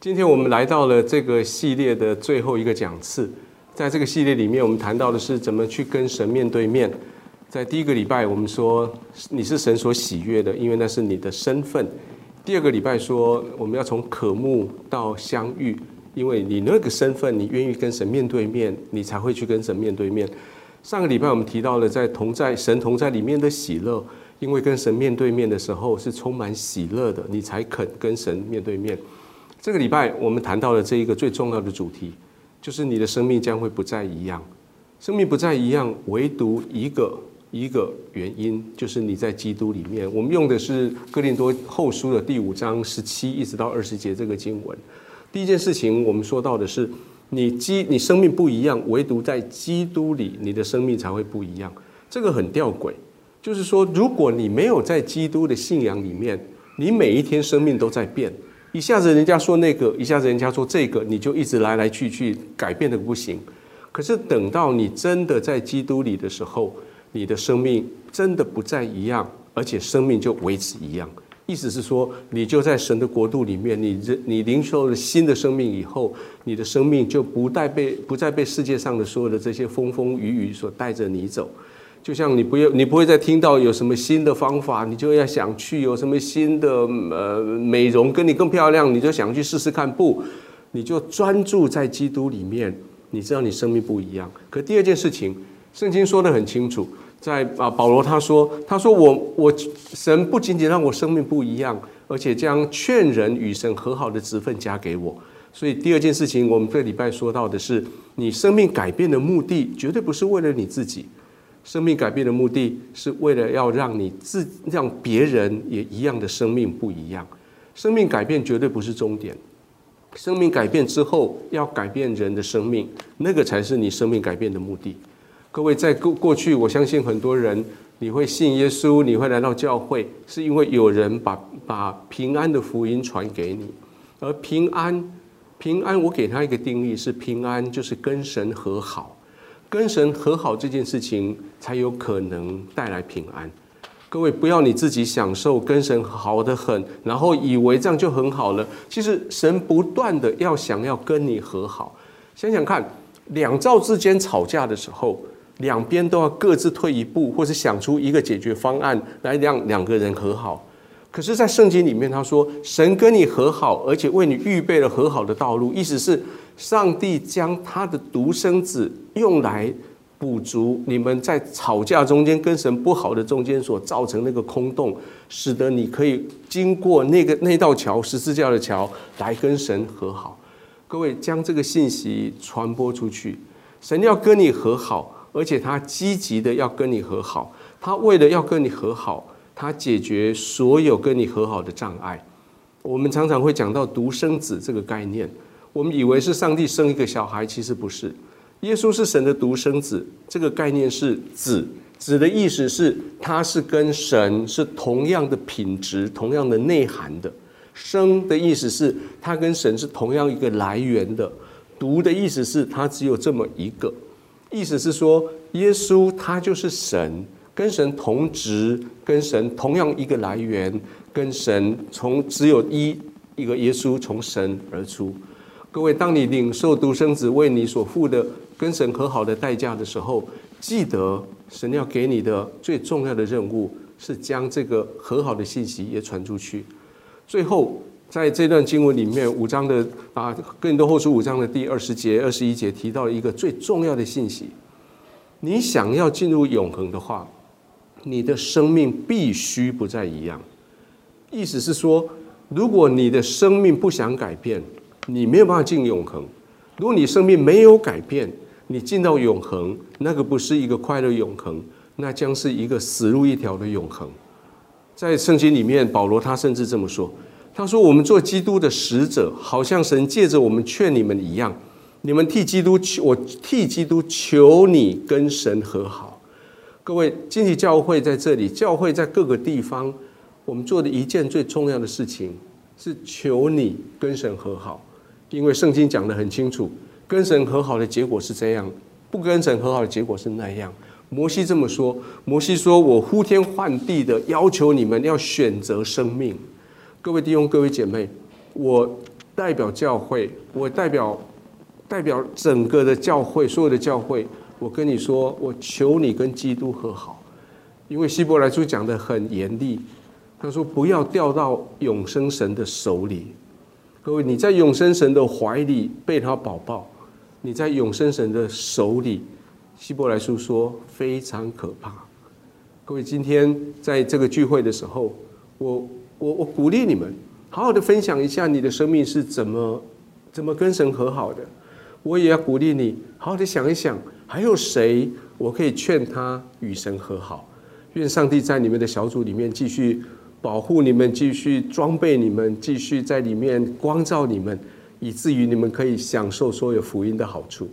今天我们来到了这个系列的最后一个讲次，在这个系列里面，我们谈到的是怎么去跟神面对面。在第一个礼拜，我们说你是神所喜悦的，因为那是你的身份。第二个礼拜说我们要从渴慕到相遇，因为你那个身份，你愿意跟神面对面，你才会去跟神面对面。上个礼拜我们提到了在同在神同在里面的喜乐，因为跟神面对面的时候是充满喜乐的，你才肯跟神面对面。这个礼拜我们谈到了这一个最重要的主题，就是你的生命将会不再一样。生命不再一样，唯独一个一个原因，就是你在基督里面。我们用的是哥林多后书的第五章十七一直到二十节这个经文。第一件事情，我们说到的是你基你生命不一样，唯独在基督里，你的生命才会不一样。这个很吊诡，就是说，如果你没有在基督的信仰里面，你每一天生命都在变。一下子人家说那个，一下子人家说这个，你就一直来来去去，改变的不行。可是等到你真的在基督里的时候，你的生命真的不再一样，而且生命就维持一样。意思是说，你就在神的国度里面，你人你领受了新的生命以后，你的生命就不再被不再被世界上的所有的这些风风雨雨所带着你走。就像你不要，你不会再听到有什么新的方法，你就要想去有什么新的呃美容跟你更漂亮，你就想去试试看。不，你就专注在基督里面，你知道你生命不一样。可第二件事情，圣经说的很清楚，在啊保罗他说，他说我我神不仅仅让我生命不一样，而且将劝人与神和好的职分加给我。所以第二件事情，我们这礼拜说到的是，你生命改变的目的绝对不是为了你自己。生命改变的目的是为了要让你自让别人也一样的生命不一样。生命改变绝对不是终点，生命改变之后要改变人的生命，那个才是你生命改变的目的。各位在过过去，我相信很多人你会信耶稣，你会来到教会，是因为有人把把平安的福音传给你。而平安，平安，我给他一个定义是平安，就是跟神和好。跟神和好这件事情，才有可能带来平安。各位，不要你自己享受跟神好的很，然后以为这样就很好了。其实神不断的要想要跟你和好。想想看，两造之间吵架的时候，两边都要各自退一步，或是想出一个解决方案来让两个人和好。可是，在圣经里面，他说神跟你和好，而且为你预备了和好的道路，意思是。上帝将他的独生子用来补足你们在吵架中间跟神不好的中间所造成那个空洞，使得你可以经过那个那道桥十字架的桥来跟神和好。各位将这个信息传播出去，神要跟你和好，而且他积极的要跟你和好。他为了要跟你和好，他解决所有跟你和好的障碍。我们常常会讲到独生子这个概念。我们以为是上帝生一个小孩，其实不是。耶稣是神的独生子，这个概念是子。子的意思是，他是跟神是同样的品质、同样的内涵的。生的意思是，他跟神是同样一个来源的。独的意思是，他只有这么一个。意思是说，耶稣他就是神，跟神同值，跟神同样一个来源，跟神从只有一一个耶稣从神而出。各位，当你领受独生子为你所付的跟神和好的代价的时候，记得神要给你的最重要的任务是将这个和好的信息也传出去。最后，在这段经文里面，五章的啊，更多后书五章的第二十节、二十一节提到一个最重要的信息：你想要进入永恒的话，你的生命必须不再一样。意思是说，如果你的生命不想改变，你没有办法进永恒。如果你生命没有改变，你进到永恒，那个不是一个快乐永恒，那将是一个死路一条的永恒。在圣经里面，保罗他甚至这么说：“他说，我们做基督的使者，好像神借着我们劝你们一样，你们替基督求，我替基督求你跟神和好。”各位，经济教会在这里，教会在各个地方，我们做的一件最重要的事情是求你跟神和好。因为圣经讲得很清楚，跟神和好的结果是这样，不跟神和好的结果是那样。摩西这么说，摩西说：“我呼天唤地的要求你们要选择生命。”各位弟兄、各位姐妹，我代表教会，我代表代表整个的教会，所有的教会，我跟你说，我求你跟基督和好，因为希伯来书讲的很严厉，他说不要掉到永生神的手里。各位，你在永生神的怀里被他保抱，你在永生神的手里，希伯来书说非常可怕。各位，今天在这个聚会的时候，我我我鼓励你们，好好的分享一下你的生命是怎么怎么跟神和好的。我也要鼓励你，好好的想一想，还有谁我可以劝他与神和好。愿上帝在你们的小组里面继续保护你们，继续装备你们，继续在里面光照你们，以至于你们可以享受所有福音的好处。